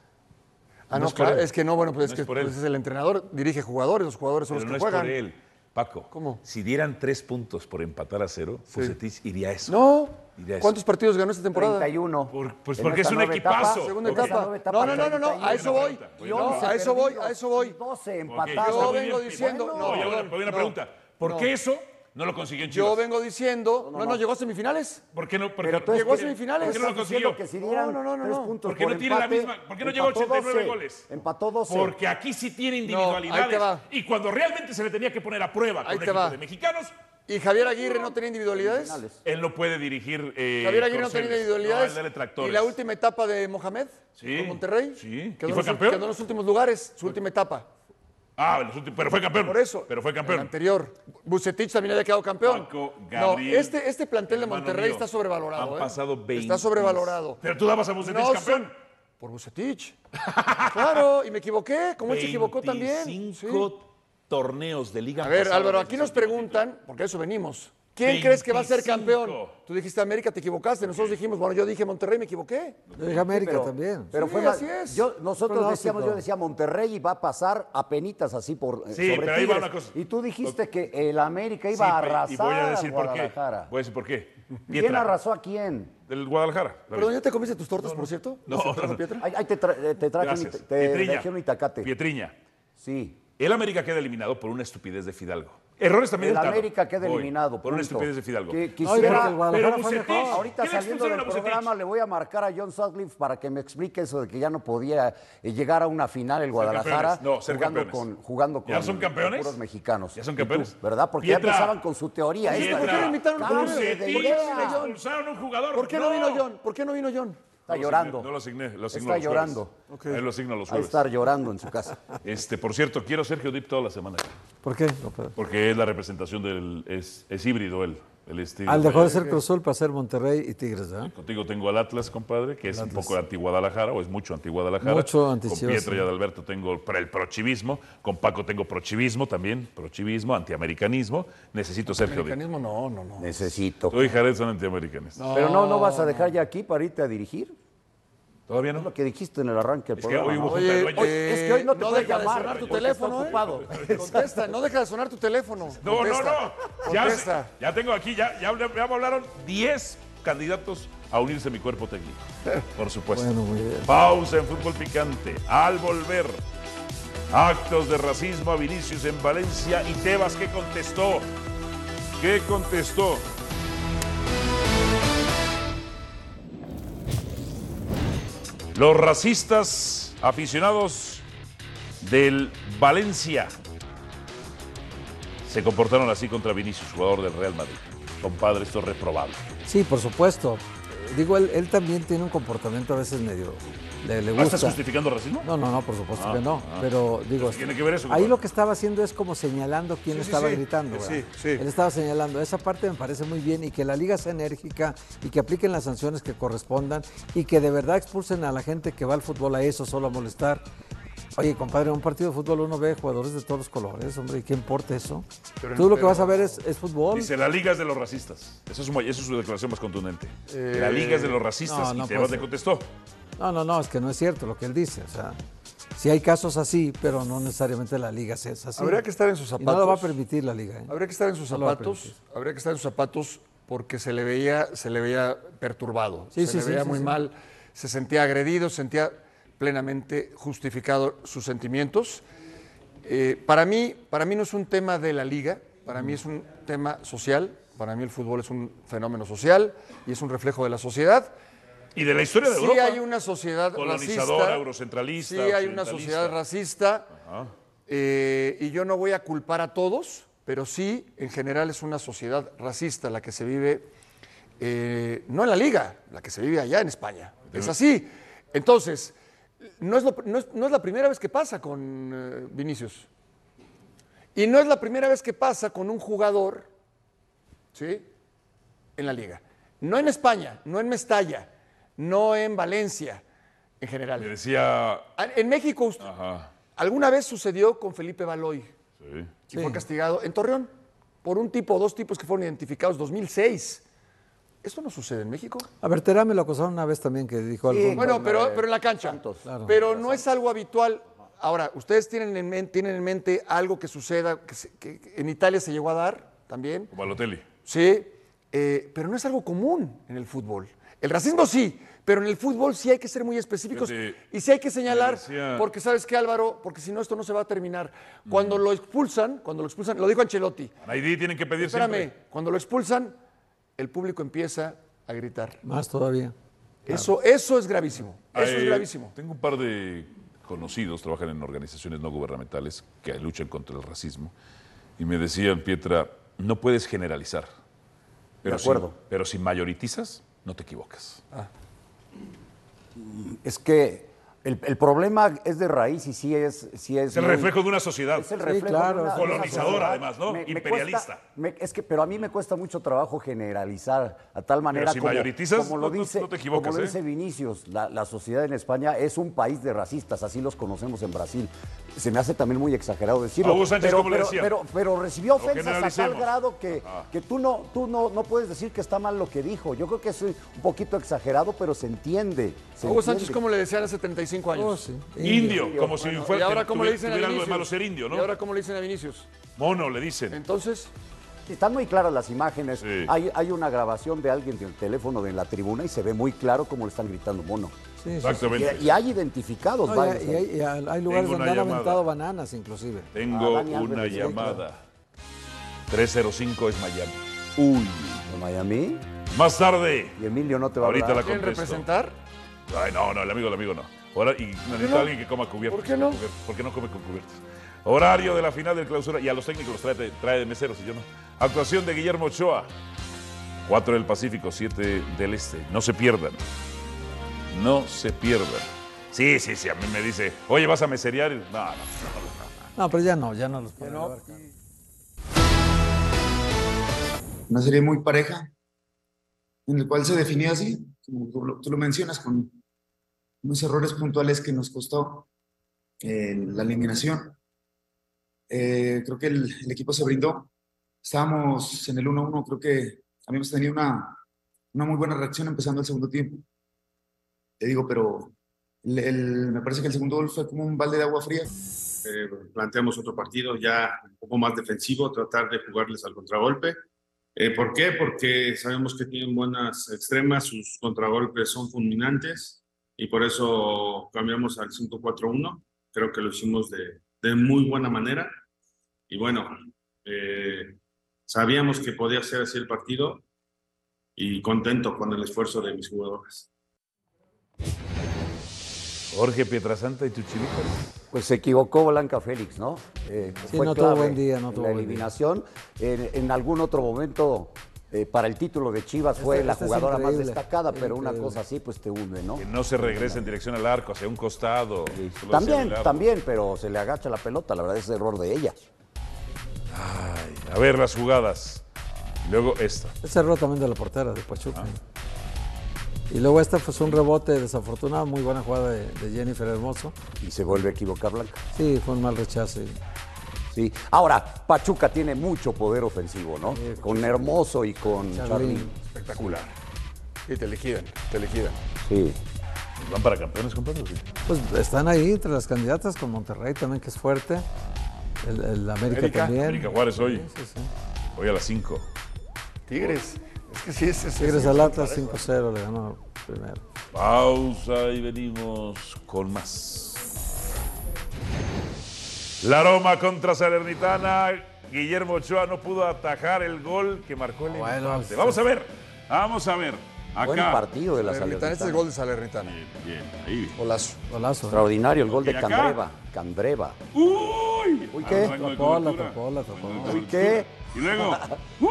Ah, No no, es por claro, es que no, bueno, pues No es que es por él. pues, es el entrenador, dirige jugadores, los jugadores son Pero los no que es juegan. por él. Paco, ¿Cómo? si dieran tres puntos por empatar a cero, Bucetich iría a eso. No. Iría a eso. ¿Cuántos partidos ganó esta temporada? 31. Por- pues En porque es un equipazo. etapa, Segunda etapa. No, no, no, no, no, 31. a eso voy. Y No, 11 a eso voy, a eso voy. y 12 Ok, empatados. Yo vengo diciendo, no, bueno, pero una no, pregunta. ¿Por no. qué eso no lo consiguió en Chivas? Yo vengo diciendo, no, no, llegó a semifinales. ¿Por qué no? Porque, Pero tú Llegó a semifinales. ¿Por qué no lo consiguió? que si dieran No, no, no, tres no. puntos ¿Por qué no por tiene la misma? ¿Por qué no llegó a empató 89 12, goles? Empató 12. Porque aquí sí tiene ahí individualidades. te va. Y cuando realmente se le tenía que poner a prueba con Ahí un te equipo va. de mexicanos, ¿Y Javier Aguirre no tenía individualidades? él no puede dirigir. eh, Javier Aguirre no tenía individualidades. No. ¿Y la última etapa de Mohamed? Sí, ¿Con Monterrey? sí. Quedó ¿Y en fue los- campeón? Quedó en los últimos lugares, su última etapa. Ah, últimos- pero fue campeón. Por eso. Pero fue El campeón. anterior. Bucetich también había quedado campeón. Paco no, Gabriel, este, este plantel de Monterrey mío, está sobrevalorado. han ¿eh? pasado 20. Está sobrevalorado. Pero tú dabas a Bucetich No campeón. son- Por Bucetich. claro, y me equivoqué, como él se equivocó también. 25 Sí. torneos de liga. A ver, Álvaro, aquí nos preguntan, porque a eso venimos. ¿Quién crees que va a ser 25. campeón? Tú dijiste América, te equivocaste. Nosotros dijimos, bueno, yo dije Monterrey, me equivoqué. Yo dije América pero, también. Pero Sí, fue así es. Yo, nosotros Pronóstico. decíamos, yo decía Monterrey va a pasar a penitas así por eh, Sí, sobre pero ahí va Tigres. una cosa. Y tú dijiste que el América iba Sí, a arrasar y voy a decir por qué. Guadalajara. Voy a decir por qué. ¿Quién arrasó a quién? Del Guadalajara. Perdón, ¿ya te comiste tus tortas, por cierto? No, ¿Las no. Pietra? Ahí, ahí te, tra- eh, te traje un, te Pietriña. un itacate. Pietriña. Sí. El América queda eliminado por una estupidez de Fidalgo. Errores también El del. América queda eliminado. Por una estupidez de Fidalgo. Que- quisiera, el Guadalajara Pero Bucetich, mejor. ahorita ¿qué le saliendo del programa le voy a marcar a John Sutcliffe para que me explique eso de que ya no podía eh, llegar a una final el Guadalajara. No, jugando, con, jugando con ¿Ya son campeones? puros mexicanos. ¿Ya son ¿Y tú, campeones? ¿Verdad? Porque ya empezaban con su teoría. esta. ¿Por qué no invitaron Bucetich? expulsaron a un jugador. ¿Por qué no vino John? ¿Por qué no vino John? Está No lo llorando. No lo asigné, lo asigno Está los llorando. A él lo asigno los Va a jueves. estar llorando en su casa. Este, por cierto, quiero a Sergio Dip toda la semana. ¿Por qué? No, pero- Porque es la representación del. Es, es híbrido él. Al dejó de ser Cruz Azul para ser Monterrey y Tigres, ¿verdad? Contigo tengo al Atlas, compadre, que es un poco anti-Guadalajara, o es mucho anti-Guadalajara. Mucho Con anti-Chivas, Pietro y. Adalberto tengo para el prochivismo. Con Paco tengo prochivismo también. Prochivismo, antiamericanismo. Necesito Sergio Dip. Mecanismo, no, no, no. Necesito. Tú y Jared son antiamericanistas. Pero no, no vas a dejar ya aquí para irte a dirigir. ¿Todavía Es no? lo que dijiste en el arranque del Es que hoy hubo ¿no? Oye, dueños. oye, es que hoy no te no puedes deja de llamar, sonar tu teléfono, está ¿eh? ocupado. Contesta, no deja de sonar tu teléfono. No, no, Contesta, no. Ya, Contesta. ya tengo aquí, ya, ya, ya me hablaron 10 candidatos a unirse a mi cuerpo técnico. Por supuesto. Bueno, muy bien. Pausa en fútbol picante. Al volver, actos de racismo a Vinicius en Valencia y Tebas, ¿qué contestó? ¿Qué contestó? Los racistas aficionados del Valencia se comportaron así contra Vinicius, jugador del Real Madrid. Compadre, esto es reprobable. Sí, por supuesto. Digo, él también tiene un comportamiento a veces medio. Le, le ¿Ah, gusta. ¿Estás justificando racismo? No, no, no, por supuesto Ah, que no. ah. Pero digo, ¿Qué tiene que ver eso, ahí lo que estaba haciendo es como señalando quién Sí, estaba sí. gritando. Sí, sí. Él estaba señalando. Esa parte me parece muy bien y que la liga sea enérgica y que apliquen las sanciones que correspondan y que de verdad expulsen a la gente que va al fútbol a eso, solo a molestar. Oye, compadre, en un partido de fútbol uno ve jugadores de todos los colores, hombre, ¿y qué importa eso? Pero- Tú lo que vas a ver es, es fútbol. Dice, la liga es de los racistas. Eso es, eso es su declaración más contundente. la liga es de los racistas no, no y le ser. contestó. No, no, no, es que no es cierto lo que él dice. O sea, sí hay casos así, pero no necesariamente la liga es así. Habría que estar en sus Y no lo va a zapatos. permitir la liga. ¿eh? Habría que estar en sus No zapatos, habría que estar en sus zapatos porque se le veía, se le veía perturbado, Sí, se sí, le veía sí, muy mal, se sentía agredido, sentía plenamente justificado sus sentimientos. Eh, para mí, para mí no es un tema de la liga, para mí es un tema social, para mí el fútbol es un fenómeno social y es un reflejo de la sociedad. Y de la historia de sí Europa. hay una sociedad Colonizadora, racista, eurocentralista, Sí hay una sociedad racista. Eh, y yo no voy a culpar a todos, pero sí, en general es una sociedad racista la que se vive, eh, no en la liga, la que se vive allá en España. Es así. Entonces, no es, lo- no es- no es la primera vez que pasa con eh, Vinicius. Y no es la primera vez que pasa con un jugador, ¿sí? En la liga. No en España, no en Mestalla, no en Valencia, en Le general. decía. En México, usted- Ajá. Alguna vez sucedió con Felipe Baloy Sí. y fue castigado en Torreón por un tipo o dos tipos que fueron identificados 2006. ¿Esto no sucede en México? A ver, Terá me lo acusaron una vez también que dijo algo. Sí, Bueno, con, pero, pero en la cancha. Santos. Claro. Pero no es algo habitual. Ahora, ¿ustedes tienen en, men- tienen en mente algo que suceda, que, se- que- que en Italia se llegó a dar también? Balotelli. Sí, eh, pero no es algo común en el fútbol. El racismo sí, pero en el fútbol sí hay que ser muy específicos Fíjate, y sí hay que señalar, decía- porque sabes qué Álvaro, porque si no esto no se va a terminar. Cuando lo expulsan, cuando lo expulsan, lo dijo Ancelotti, Naidí tienen que pedir espérame, siempre. cuando lo expulsan, el público empieza a gritar. Más todavía. Eso, eso es gravísimo, eso es Eh, gravísimo. Tengo un par de conocidos, trabajan en organizaciones no gubernamentales que luchan contra el racismo. Y me decían, Pietra, no puedes generalizar. Pero De acuerdo. Si, pero si mayoritizas, no te equivocas. Es que el, el problema es de raíz y sí es... Sí es Es el muy- reflejo de una sociedad. Es el Sí, reflejo claro, de una- de colonizadora, sociedad. además, ¿no? Imperialista. cuesta- me- es que, pero a mí me cuesta mucho trabajo generalizar a tal manera si como, mayoritizas, como lo no- no- dice, no te equivocas, como lo ¿eh? dice Vinicius. La, la sociedad en España es un país de racistas, así los conocemos en Brasil. Se me hace también muy exagerado decirlo. Sánchez, pero, ¿cómo le decía? pero, pero recibió ofensas a tal grado que, que tú, no, tú no, no puedes decir que está mal lo que dijo. Yo creo que es un poquito exagerado, pero se entiende. se Hugo Sánchez, entiende. ¿cómo le decían hace 35 años? Oh, sí. Indio, como si fuera, ¿Y ahora cómo le dicen a tuviera algo de Vinicius? malo ser indio, ¿no? ¿Y ahora cómo le dicen a Vinicius? Mono, le dicen. Entonces, Están muy claras las imágenes. Sí. Hay, hay una grabación de alguien del teléfono de la tribuna y se ve muy claro cómo le están gritando mono. Sí. Exactamente. Y, y hay identificados No, y varios. hay, y hay- y hay lugares Tengo donde han llamada. aventado bananas, inclusive. Tengo Ah, una Alves, sí, llamada. 305 es Miami. Uy. Miami? Más tarde. Y Emilio no te va Ahorita a la hablar. contesto. representar? Ay, no, no, el amigo, el amigo no. Ahora, y necesito no? alguien que coma cubiertos. ¿Por qué no? ¿Por qué no come con cubiertos? Horario de la final del clausura. Y a los técnicos los trae, trae de meseros y yo no. Actuación de Guillermo Ochoa. 4 del Pacífico, 7 del Este. No se pierdan. No se pierdan. Sí, sí, sí. A mí me dice, oye, ¿vas a meserear? No, no, no. no, no. No, pero ya no, ya no los llevar. una serie muy pareja, en el cual se definía así, como tú lo, tú lo mencionas, con unos errores puntuales que nos costó eh, la eliminación. Eh, creo que el, el equipo se brindó. Estábamos en el 1-1, creo que habíamos tenido una, una muy buena reacción empezando el segundo tiempo. Te digo, pero el- el- me parece que el segundo gol fue como un balde de agua fría. Eh, planteamos otro partido ya un poco más defensivo, tratar de jugarles al contragolpe. Eh, ¿Por qué? Porque sabemos que tienen buenas extremas, sus contragolpes son fulminantes y por eso cambiamos al 5-4-1. Creo que lo hicimos de, de muy buena manera y bueno, eh, sabíamos que podía ser así el partido y contento con el esfuerzo de mis jugadores. Jorge Pietrasanta y tus chilitas. Pues se equivocó Blanca Félix, ¿no? Eh, Sí, fue no tuvo buen día, no tuvo La buen día. eliminación. En, en algún otro momento, eh, para el título de Chivas, fue Este- la este es jugadora más destacada, pero una cosa así, pues te hunde, ¿no? Que no se regrese en dirección al arco, hacia un costado. También, también, pero se le agacha la pelota, la verdad es error de ella. A ver las jugadas. Luego esta. Ese error también de la portera de Pachuca. Y luego esta fue un rebote desafortunado, muy buena jugada de, de Jennifer Hermoso. Y se vuelve a equivocar Blanca. Sí, fue un mal rechazo. y- Sí. Ahora, Pachuca tiene mucho poder ofensivo, ¿no? Con Hermoso y con Charlín. Charlín. Espectacular. Y te liquidan, te liquidan. Sí. ¿Van para campeones, compadre? o qué? Pues están ahí entre las candidatas con Monterrey también, que es fuerte. El, el América, América, también. América Juárez hoy. Sí, sí, sí. Hoy a las 5. Tigres. Es que sí, es, es Tigres es- al Atlas 5-0 le ganó primero. Pausa y venimos con más. La Roma contra Salernitana. Guillermo Ochoa no pudo atajar el gol que marcó el Bueno, empate. Vamos a ver. Vamos a ver. Acá. Buen partido de la Salernitana. Este es el gol de Salernitana. Bien, ahí. Golazo. Golazo. Extraordinario el gol ¿Y de? Candreva. Candreva. Uy. Uy, ¿qué? Ah, de Tapó, la tapó, la de Uy. ¿qué? Y luego. ¡Uh!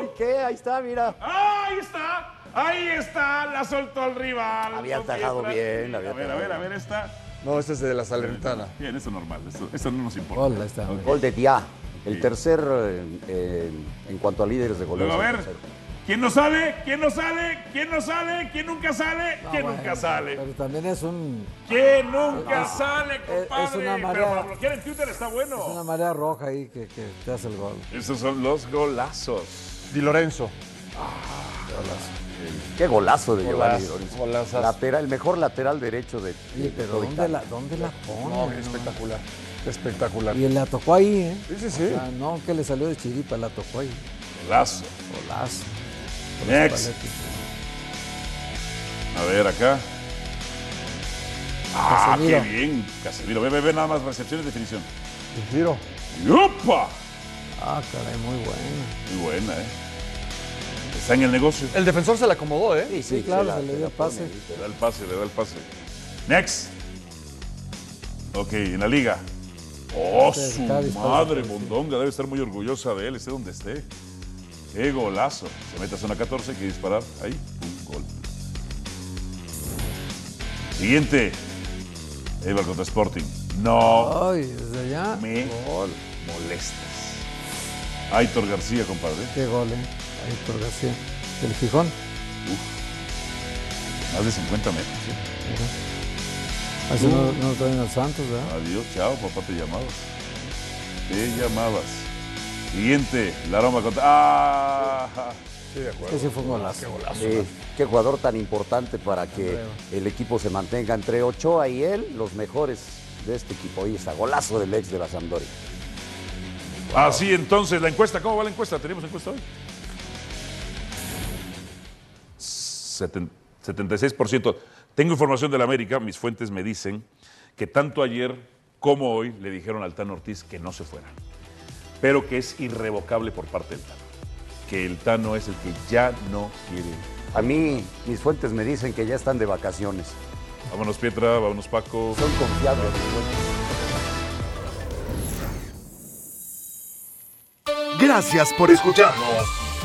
Uy, ¿qué? Ahí está, mira. Ahí está. Ahí está. La soltó al rival. Había atajado bien, había A ver, a ver, a ver esta. No, este es de la Salernitana. Bien, eso es normal. Esto no nos importa. Gol, está. De Dia. El Sí. tercer eh, eh, en cuanto a líderes de goleos. Luego, a ver. ¿Quién no sale? ¿Quién no sale? ¿Quién no sale? ¿Quién nunca sale? No, ¿Quién bueno, nunca sale? Pero también es, un, ¿Quién nunca Es- sale, es compadre? una Pero marea. para bloquear en Twitter está es una bueno. marea roja ahí que, que te hace el gol. Esos son los golazos. Di Lorenzo. Qué golazo de Giovanni Golazo. Lateral, el mejor lateral derecho de, Sí, de pero ¿dónde la, ¿dónde la pone? No, no? espectacular. Espectacular. Y la tocó ahí, ¿eh? Sí, sí, sí. O sea, no que le salió de chiripa, la tocó ahí. Golazo. Golazo. Next. A ver, acá. Ah, Casemiro. qué bien. Casemiro. Ve, ve, ve nada más recepción y definición. El tiro. ¡Yupa! Ah, caray, muy buena. Muy buena, ¿eh? Está en el negocio. El defensor se la acomodó, ¿eh? Sí, Sí, claro, la- se le dio el pase. pone. Le da el pase, le da el pase. Next. Ok, en la liga. Oh, su madre, Mondonga debe estar muy orgullosa de él, esté donde esté. Qué golazo. Se mete a zona 14, hay que disparar. Ahí, un gol. Siguiente. Eibar contra Sporting. No Ay, desde allá. me molestes. Aitor García, compadre. Qué gol, ¿eh? Ahí por García. Del Gijón. Más de 50 metros. ¿sí? Así no, no lo traen al Santos, ¿verdad? Adiós, chao, papá, te llamabas. Te llamabas. Siguiente, la Roma contra. ¡Ah! Sí, de acuerdo. Ese fue un golazo. Sí, qué jugador tan importante para que el equipo se mantenga entre Ochoa y él, los mejores de este equipo. Ahí está, golazo del ex de la Sampdoria. Así entonces, la encuesta, ¿cómo va la encuesta? ¿Tenemos encuesta hoy? 76%. Tengo información de la América, mis fuentes me dicen que tanto ayer como hoy le dijeron al Tan Ortiz que no se fuera. pero que es irrevocable por parte del Tano. Que el Tano es el que ya no quiere. A mí, mis fuentes me dicen que ya están de vacaciones. Vámonos, Pietra, vámonos, Paco. Son confiables mis fuentes. Gracias por escucharnos.